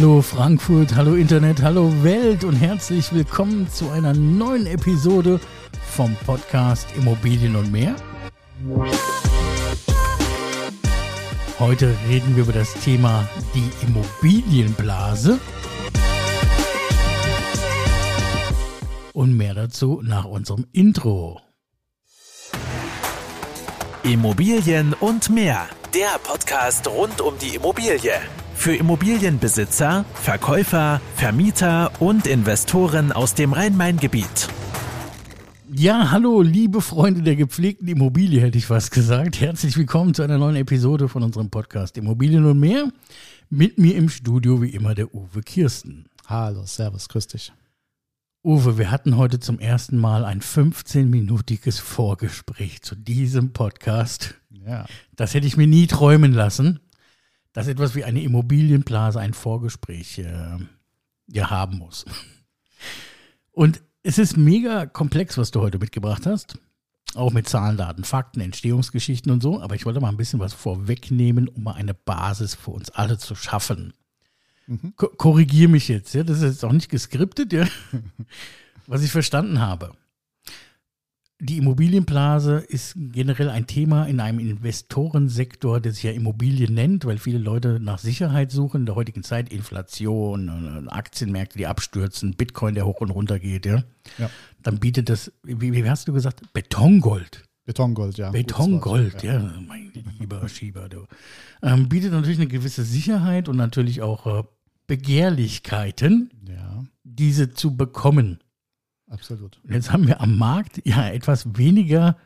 Hallo Frankfurt, hallo Internet, hallo Welt und herzlich willkommen zu einer neuen Episode vom Podcast Immobilien und mehr. Heute reden wir über das Thema die Immobilienblase. Und mehr dazu nach unserem Intro. Immobilien und mehr. Der Podcast rund um die Immobilie. Für Immobilienbesitzer, Verkäufer, Vermieter und Investoren aus dem Rhein-Main-Gebiet. Ja, hallo, liebe Freunde der gepflegten Immobilie, hätte ich fast gesagt. Herzlich willkommen zu einer neuen Episode von unserem Podcast Immobilien und mehr. Mit mir im Studio wie immer der Uwe Kirsten. Hallo, Servus, grüß dich. Uwe, wir hatten heute zum ersten Mal ein 15-minütiges Vorgespräch zu diesem Podcast. Ja. Das hätte ich mir nie träumen lassen, dass etwas wie eine Immobilienblase ein Vorgespräch äh, ja haben muss. Und es ist mega komplex, was du heute mitgebracht hast. Auch mit Zahlen, Daten, Fakten, Entstehungsgeschichten und so. Aber ich wollte mal ein bisschen was vorwegnehmen, um mal eine Basis für uns alle zu schaffen. Mhm. Ko Korrigiere mich jetzt, ja. Das ist jetzt auch nicht geskriptet, ja. was ich verstanden habe. Die Immobilienblase ist generell ein Thema in einem Investorensektor, der sich ja Immobilien nennt, weil viele Leute nach Sicherheit suchen in der heutigen Zeit. Inflation, Aktienmärkte, die abstürzen, Bitcoin, der hoch und runter geht. Ja. ja. Dann bietet das, wie, wie, hast du gesagt, Betongold. Betongold, ja. Betongold, ja. ja. Mein lieber Schieber. Du. Ähm, bietet natürlich eine gewisse Sicherheit und natürlich auch äh, Begehrlichkeiten, ja. diese zu bekommen. Absolut. Und jetzt haben wir am Markt ja etwas weniger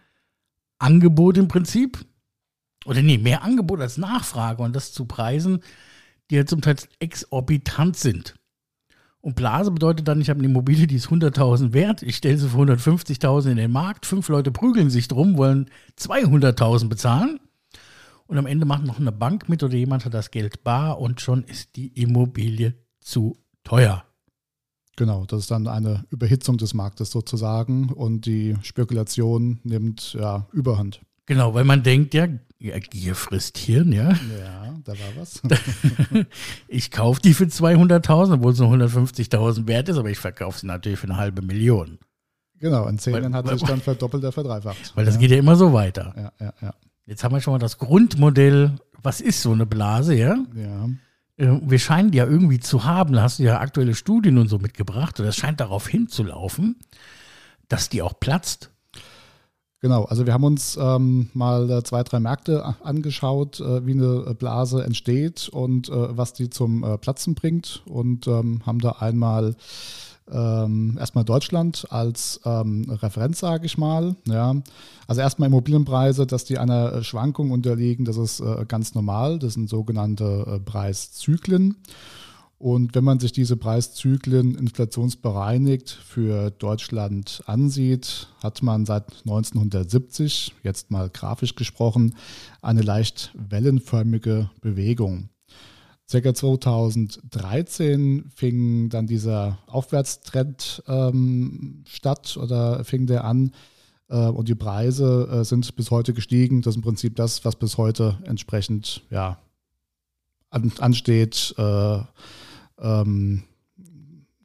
Angebot im Prinzip. Oder nee, mehr Angebot als Nachfrage und das zu Preisen, die ja zum Teil exorbitant sind. Und Blase bedeutet dann, ich habe eine Immobilie, die ist 100.000 wert, ich stelle sie für 150.000 in den Markt, fünf Leute prügeln sich drum, wollen 200.000 bezahlen und am Ende macht noch eine Bank mit oder jemand hat das Geld bar und schon ist die Immobilie zu teuer. Genau, das ist dann eine Überhitzung des Marktes sozusagen und die Spekulation nimmt ja Überhand. Genau, weil man denkt, ja, ja Gier frisst Hirn, ja. Ja, da war was. ich kaufe die für 200.000, obwohl es nur 150.000 wert ist, aber ich verkaufe sie natürlich für eine halbe Million. Genau, in zehn Jahren hat sich dann verdoppelt oder verdreifacht. Weil das ja. geht ja immer so weiter. Ja, ja, ja. Jetzt haben wir schon mal das Grundmodell, was ist so eine Blase, ja? Ja. Äh, wir scheinen die ja irgendwie zu haben, da hast du ja aktuelle Studien und so mitgebracht, und das scheint darauf hinzulaufen, dass die auch platzt. Genau, also wir haben uns ähm, mal äh, zwei, drei Märkte angeschaut, äh, wie eine Blase entsteht und äh, was die zum äh, Platzen bringt und ähm, haben da einmal ähm, erstmal Deutschland als ähm, Referenz, sage ich mal. Ja. Also erstmal Immobilienpreise, dass die einer Schwankung unterliegen, das ist äh, ganz normal. Das sind sogenannte äh, Preiszyklen. Und wenn man sich diese Preiszyklen inflationsbereinigt für Deutschland ansieht, hat man seit 1970, jetzt mal grafisch gesprochen, eine leicht wellenförmige Bewegung. Circa 2013 fing dann dieser Aufwärtstrend ähm, statt oder fing der an äh, und die Preise äh, sind bis heute gestiegen. Das ist im Prinzip das, was bis heute entsprechend ja, an, ansteht, äh, ähm,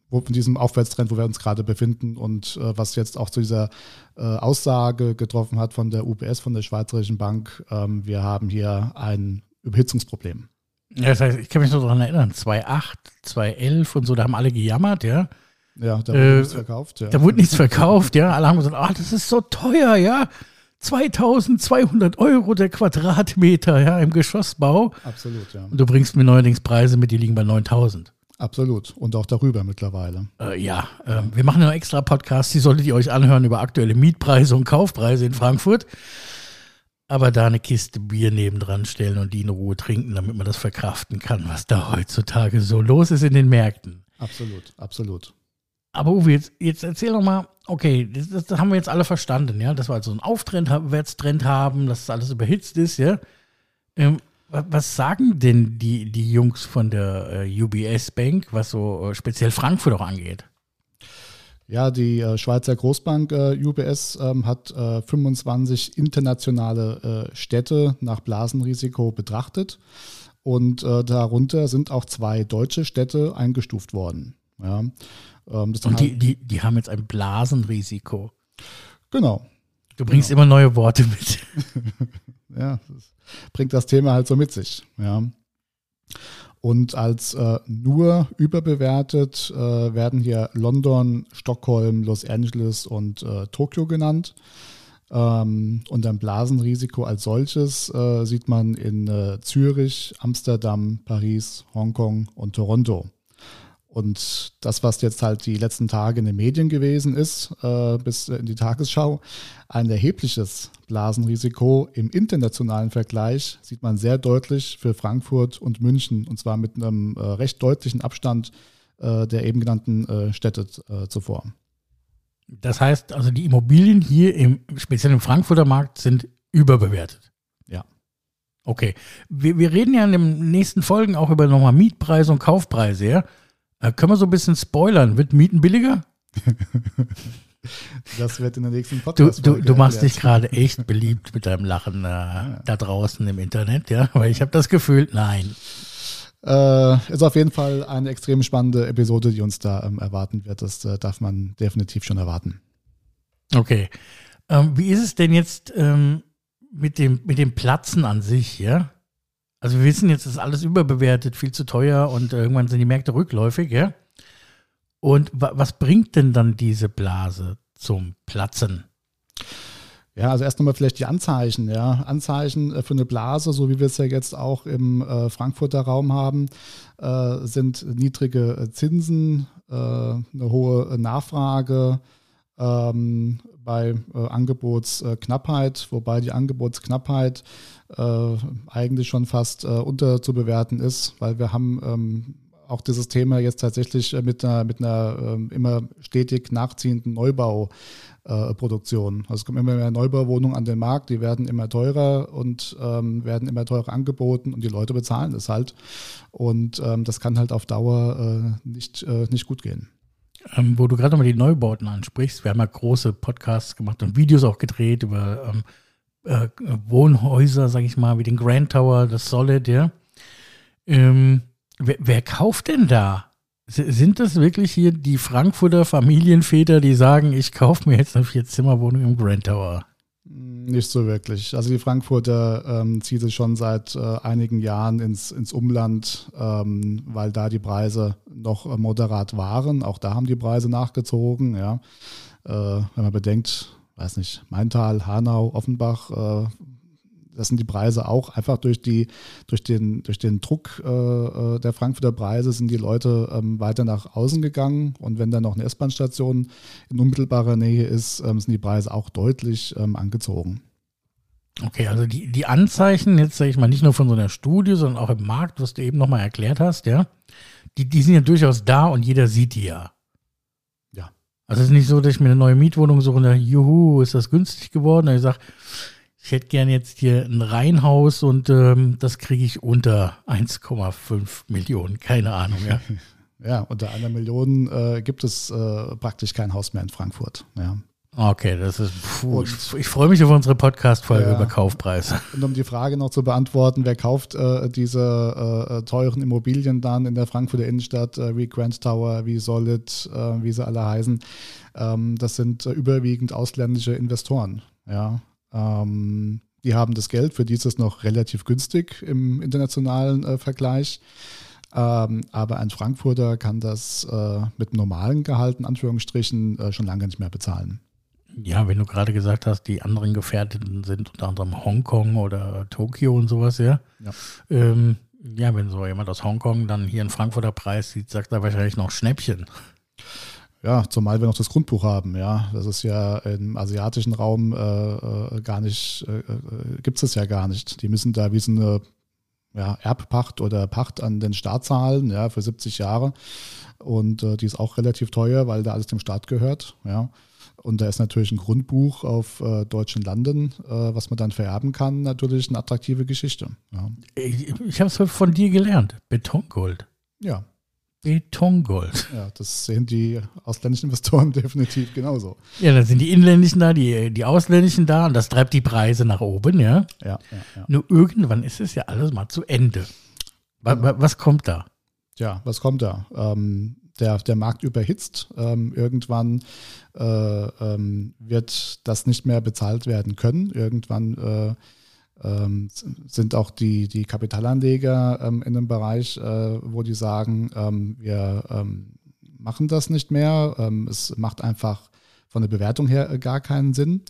wo, von diesem Aufwärtstrend, wo wir uns gerade befinden und äh, was jetzt auch zu dieser äh, Aussage getroffen hat von der UBS, von der Schweizerischen Bank. Ähm, wir haben hier ein Überhitzungsproblem. Ja, das heißt, ich kann mich noch daran erinnern, 2008, 2011 und so, da haben alle gejammert, ja. Ja, da wurde äh, nichts verkauft, ja. Da wurde nichts verkauft, ja. Alle haben gesagt, ah, das ist so teuer, ja. 2200 Euro der Quadratmeter, ja, im Geschossbau. Absolut, ja. Und du bringst mir neuerdings Preise mit, die liegen bei 9000. Absolut. Und auch darüber mittlerweile. Äh, ja, äh, wir machen einen extra Podcast, die solltet ihr euch anhören über aktuelle Mietpreise und Kaufpreise in Frankfurt aber da eine Kiste Bier nebendran stellen und die in Ruhe trinken, damit man das verkraften kann, was da heutzutage so los ist in den Märkten. Absolut, absolut. Aber Uwe, jetzt, jetzt erzähl doch mal, okay, das, das, haben wir jetzt alle verstanden, ja, dass wir also einen Aufwärtstrend haben, dass das alles überhitzt ist, ja. Ähm, was sagen denn die, die Jungs von der äh, UBS Bank, was so äh, speziell Frankfurt auch angeht? Ja, die äh, Schweizer Großbank äh, UBS ähm, hat äh, 25 internationale äh, Städte nach Blasenrisiko betrachtet Und äh, darunter sind auch zwei deutsche Städte eingestuft worden. Ja, ähm, und die, die, die haben jetzt ein Blasenrisiko. Genau. Du bringst genau. immer neue Worte mit. ja, das bringt das Thema halt so mit sich. Ja. Und als äh, nur überbewertet äh, werden hier London, Stockholm, Los Angeles und äh, Tokio genannt. Ähm, und ein Blasenrisiko als solches äh, sieht man in äh, Zürich, Amsterdam, Paris, Hongkong und Toronto. Und das, was jetzt halt die letzten Tage in den Medien gewesen ist, äh, bis in die Tagesschau, ein erhebliches Blasenrisiko im internationalen Vergleich sieht man sehr deutlich für Frankfurt und München, und zwar mit einem äh, recht deutlichen Abstand äh, der eben genannten äh, Städte äh, zuvor. Das heißt also, die Immobilien hier im, speziell im Frankfurter Markt sind überbewertet. Ja. Okay. Wir, wir reden ja in den nächsten Folgen auch über nochmal Mietpreise und Kaufpreise, ja? Äh, können wir so ein bisschen spoilern? Wird Mieten billiger? Das wird in der nächsten Podcast. Du, du, du machst dich gerade echt beliebt mit deinem Lachen äh, ja. da draußen im Internet, ja? Weil ich habe das Gefühl, nein. Äh, ist auf jeden Fall eine extrem spannende Episode, die uns da ähm, erwarten wird. Das äh, darf man definitiv schon erwarten. Okay. Ähm, wie ist es denn jetzt ähm, mit, dem, mit dem Platzen an sich, ja? Also wir wissen jetzt, ist alles überbewertet, viel zu teuer und irgendwann sind die Märkte rückläufig, ja? Und was bringt denn dann diese Blase zum Platzen? Ja, also erst nochmal vielleicht die Anzeichen, ja. Anzeichen äh, für eine Blase, so wie wir es ja jetzt auch im äh, Frankfurter Raum haben, äh, sind niedrige Zinsen, äh, eine hohe Nachfrage, ähm, bei äh, Angebotsknappheit, wobei die Angebotsknappheit äh, eigentlich schon fast äh, unterzubewerten ist, weil wir haben ähm, auch dieses Thema jetzt tatsächlich äh, mit einer, mit einer ähm, immer stetig nachziehenden Neubauproduktion. also es kommen immer mehr Neubauwohnungen an den Markt, die werden immer teurer und ähm, werden immer teurer angeboten und die Leute bezahlen es halt. Und ähm, das kann halt auf Dauer äh, nicht, äh, nicht gut gehen. Ähm, wo du gerade mal die Neubauten ansprichst, wir haben ja große Podcasts gemacht und Videos auch gedreht über ähm, äh, Wohnhäuser, sag ich mal, wie den Grand Tower, das Solid, ja. Ähm, wer, wer kauft denn da? Sind das wirklich hier die Frankfurter Familienväter, die sagen, ich kaufe mir jetzt eine Vier-Zimmer-Wohnung im Grand Tower? Nicht so wirklich. Also die Frankfurter ähm, zieht es schon seit äh, einigen Jahren ins, ins Umland, ähm, weil da die Preise noch äh, moderat waren. Auch da haben die Preise nachgezogen. Ja. Äh, wenn man bedenkt, weiß nicht, Maintal, Hanau, Offenbach, das sind die Preise auch einfach durch, die, durch, den, durch den Druck äh, äh, der Frankfurter Preise sind die Leute ähm, weiter nach außen gegangen. Und wenn dann noch eine S-Bahn-Station in unmittelbarer Nähe ist, ähm, sind die Preise auch deutlich ähm, angezogen. Okay, also die, die Anzeichen, jetzt sage ich mal, nicht nur von so einer Studie, sondern auch im Markt, was du eben nochmal erklärt hast, ja, die, die sind ja durchaus da und jeder sieht die ja. Ja. Also es ist nicht so, dass ich mir eine neue Mietwohnung suche und sage, juhu, ist das günstig geworden? Und ich sage, ich hätte gern jetzt hier ein Reihenhaus und ähm, das kriege ich unter 1,5 Millionen, keine Ahnung, ja. ja, unter einer Million äh, gibt es äh, praktisch kein Haus mehr in Frankfurt, ja. Okay, das ist. Puh, ich, ich freue mich auf unsere Podcast-Folge ja, über Kaufpreise. Und um die Frage noch zu beantworten, wer kauft äh, diese äh, teuren Immobilien dann in der Frankfurter Innenstadt, äh, wie Grand Tower, wie Solid, äh, wie sie alle heißen? Ähm, das sind äh, überwiegend ausländische Investoren. Ja, ähm, die haben das Geld, für die ist es noch relativ günstig im internationalen äh, Vergleich. Ähm, aber ein Frankfurter kann das äh, mit normalen Gehalt, in Anführungsstrichen, äh, schon lange nicht mehr bezahlen. Ja, wenn du gerade gesagt hast, die anderen Gefährdeten sind unter anderem Hongkong oder Tokio und sowas, ja. Ja, ähm, ja wenn so jemand aus Hongkong dann hier einen Frankfurter Preis sieht, sagt er wahrscheinlich noch Schnäppchen. Ja, zumal wir noch das Grundbuch haben, ja. Das ist ja im asiatischen Raum äh, äh gar nicht, äh, äh gibt es ja gar nicht. Die müssen da wie so eine ja, Erbpacht oder Pacht an den Staat zahlen, ja, für 70 Jahre. Und äh, die ist auch relativ teuer, weil da alles dem Staat gehört, ja. Und da ist natürlich ein Grundbuch auf äh, deutschen Landen, äh, was man dann vererben kann, natürlich eine attraktive Geschichte. Ja. Ich, ich habe es von dir gelernt. Betongold. Ja, Betongold. Ja, das sehen die ausländischen Investoren definitiv genauso. Ja, dann sind die inländischen da, die, die ausländischen da und das treibt die Preise nach oben, ja? Ja, ja, ja. Nur irgendwann ist es ja alles mal zu Ende. Was kommt da? Ja, was kommt da? Ähm, der, der Markt überhitzt. Ähm, irgendwann äh, ähm, wird das nicht mehr bezahlt werden können. Irgendwann äh, ähm, sind auch die, die Kapitalanleger ähm, in einem Bereich, äh, wo die sagen, ähm, wir ähm, machen das nicht mehr. Ähm, es macht einfach von der Bewertung her äh, gar keinen Sinn.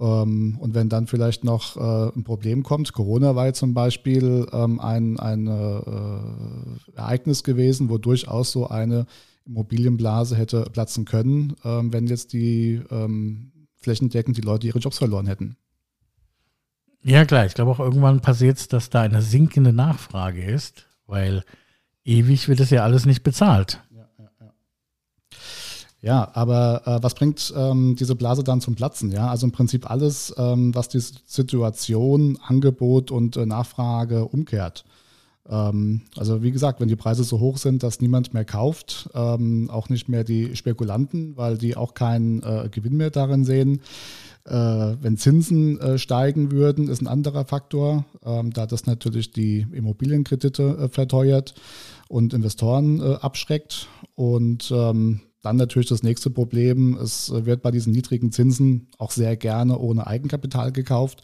Ähm, und wenn dann vielleicht noch äh, ein Problem kommt, Corona war jetzt zum Beispiel ein, ein äh, Ereignis gewesen, wo durchaus so eine Immobilienblase hätte platzen können, wenn jetzt die flächendeckend die Leute ihre Jobs verloren hätten. Ja, klar. Ich glaube auch irgendwann passiert es, dass da eine sinkende Nachfrage ist, weil ewig wird es ja alles nicht bezahlt. Ja, ja, ja. ja aber äh, was bringt ähm, diese Blase dann zum Platzen? Ja, also im Prinzip alles, ähm, was die Situation, Angebot und äh, Nachfrage umkehrt. Ähm, also wie gesagt, wenn die Preise so hoch sind, dass niemand mehr kauft, ähm, auch nicht mehr die Spekulanten, weil die auch keinen äh, Gewinn mehr darin sehen wenn Zinsen äh, steigen würden, ist ein anderer Faktor, ähm, da das natürlich die Immobilienkredite äh, verteuert und Investoren äh, abschreckt. Und ähm, dann natürlich das nächste Problem, es wird bei diesen niedrigen Zinsen auch sehr gerne ohne Eigenkapital gekauft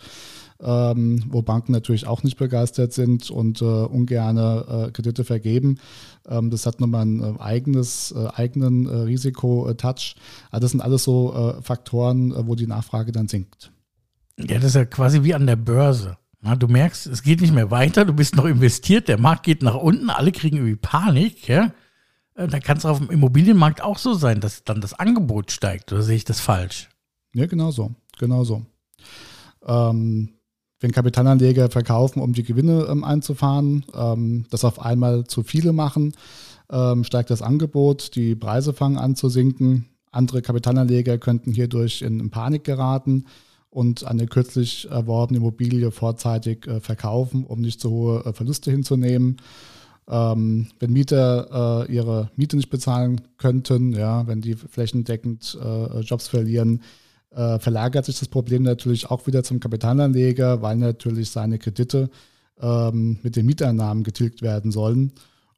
ähm, wo Banken natürlich auch nicht begeistert sind und äh, ungerne äh, Kredite vergeben. Ähm, das hat nochmal ein äh, eigenes, äh, eigenen äh, Risiko-Touch. Also das sind alles so äh, Faktoren, wo die Nachfrage dann sinkt. Ja, das ist ja quasi wie an der Börse. Na, du merkst, es geht nicht mehr weiter, du bist noch investiert, der Markt geht nach unten, alle kriegen irgendwie Panik, ja. Da kann es auf dem Immobilienmarkt auch so sein, dass dann das Angebot steigt, oder sehe ich das falsch? Ja, genau so, genau so. Ähm, wenn Kapitalanleger verkaufen, um die Gewinne ähm, einzufahren, ähm, das auf einmal zu viele machen, ähm, steigt das Angebot, die Preise fangen an zu sinken. Andere Kapitalanleger könnten hierdurch in, Panik geraten und eine kürzlich erworbene Immobilie vorzeitig äh, verkaufen, um nicht zu hohe äh, Verluste hinzunehmen. Ähm, wenn Mieter äh, ihre Miete nicht bezahlen könnten, ja, wenn die flächendeckend äh, Jobs verlieren, äh, verlagert sich das Problem natürlich auch wieder zum Kapitalanleger, weil natürlich seine Kredite ähm, mit den Mieteinnahmen getilgt werden sollen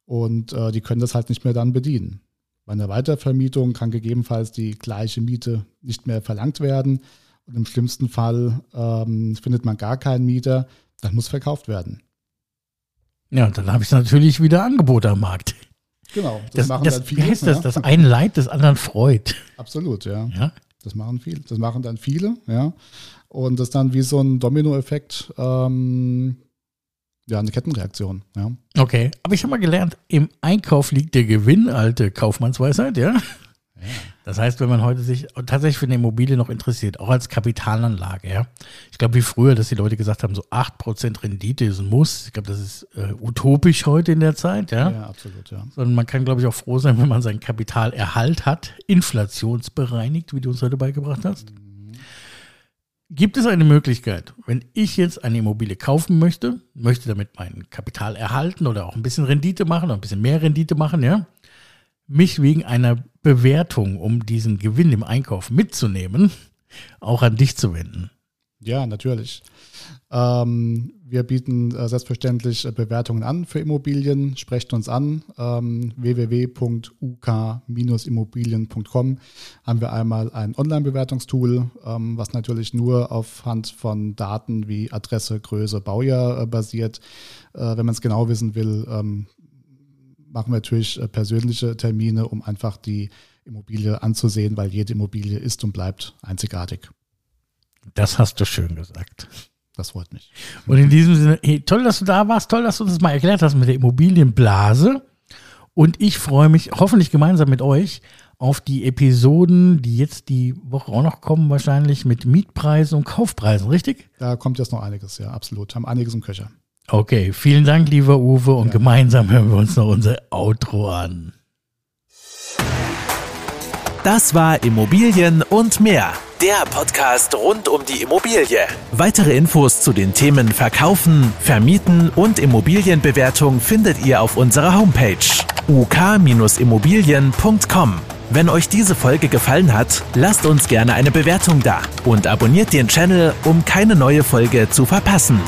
und äh, die können das halt nicht mehr dann bedienen. Bei einer Weitervermietung kann gegebenenfalls die gleiche Miete nicht mehr verlangt werden und im schlimmsten Fall ähm, findet man gar keinen Mieter, dann muss verkauft werden. Ja, und dann habe ich natürlich wieder Angebote am Markt. Genau, das, das machen das, viele. Wie heißt das? Ja? Das ein Leid des anderen freut. Absolut, ja. ja. Das machen viele. Das machen dann viele, ja. Und das dann wie so ein Dominoeffekt, ähm, ja, eine Kettenreaktion, ja. Okay, aber ich habe mal gelernt, im Einkauf liegt der Gewinn, alte Kaufmannsweisheit, ja. Das heißt, wenn man heute sich tatsächlich für eine Immobilie noch interessiert, auch als Kapitalanlage, ja. Ich glaube, wie früher, dass die Leute gesagt haben, so 8% Rendite ist ein Muss. Ich glaube, das ist äh, utopisch heute in der Zeit, ja. Ja, absolut, ja. Sondern man kann, glaube ich, auch froh sein, wenn man sein Kapitalerhalt hat, inflationsbereinigt, wie du uns heute beigebracht hast. Mhm. Gibt es eine Möglichkeit, wenn ich jetzt eine Immobilie kaufen möchte, möchte damit mein Kapital erhalten oder auch ein bisschen Rendite machen oder ein bisschen mehr Rendite machen, ja, mich wegen einer Bewertung, um diesen Gewinn im Einkauf mitzunehmen, auch an dich zu wenden. Ja, natürlich. Ähm, wir bieten äh, selbstverständlich äh, Bewertungen an für Immobilien. Sprecht uns an. Ähm, www.uk-immobilien.com haben wir einmal ein Online-Bewertungstool, ähm, was natürlich nur aufhand von Daten wie Adresse, Größe, Baujahr äh, basiert. Äh, wenn man es genau wissen will, ähm, machen wir natürlich äh, persönliche Termine, um einfach die Immobilie anzusehen, weil jede Immobilie ist und bleibt einzigartig. Das hast du schön gesagt. Das freut mich. Und in diesem Sinne, hey, toll, dass du da warst, toll, dass du uns das mal erklärt hast mit der Immobilienblase. Und ich freue mich hoffentlich gemeinsam mit euch auf die Episoden, die jetzt die Woche auch noch kommen, wahrscheinlich mit Mietpreisen und Kaufpreisen, richtig? Da kommt jetzt noch einiges, ja, absolut. Haben einiges im Köcher. Okay, vielen Dank, lieber Uwe, und ja. gemeinsam hören wir uns noch unser Outro an. Das war Immobilien und mehr. Der Podcast rund um die Immobilie. Weitere Infos zu den Themen Verkaufen, Vermieten und Immobilienbewertung findet ihr auf unserer Homepage uk-immobilien.com. Wenn euch diese Folge gefallen hat, lasst uns gerne eine Bewertung da und abonniert den Channel, um keine neue Folge zu verpassen.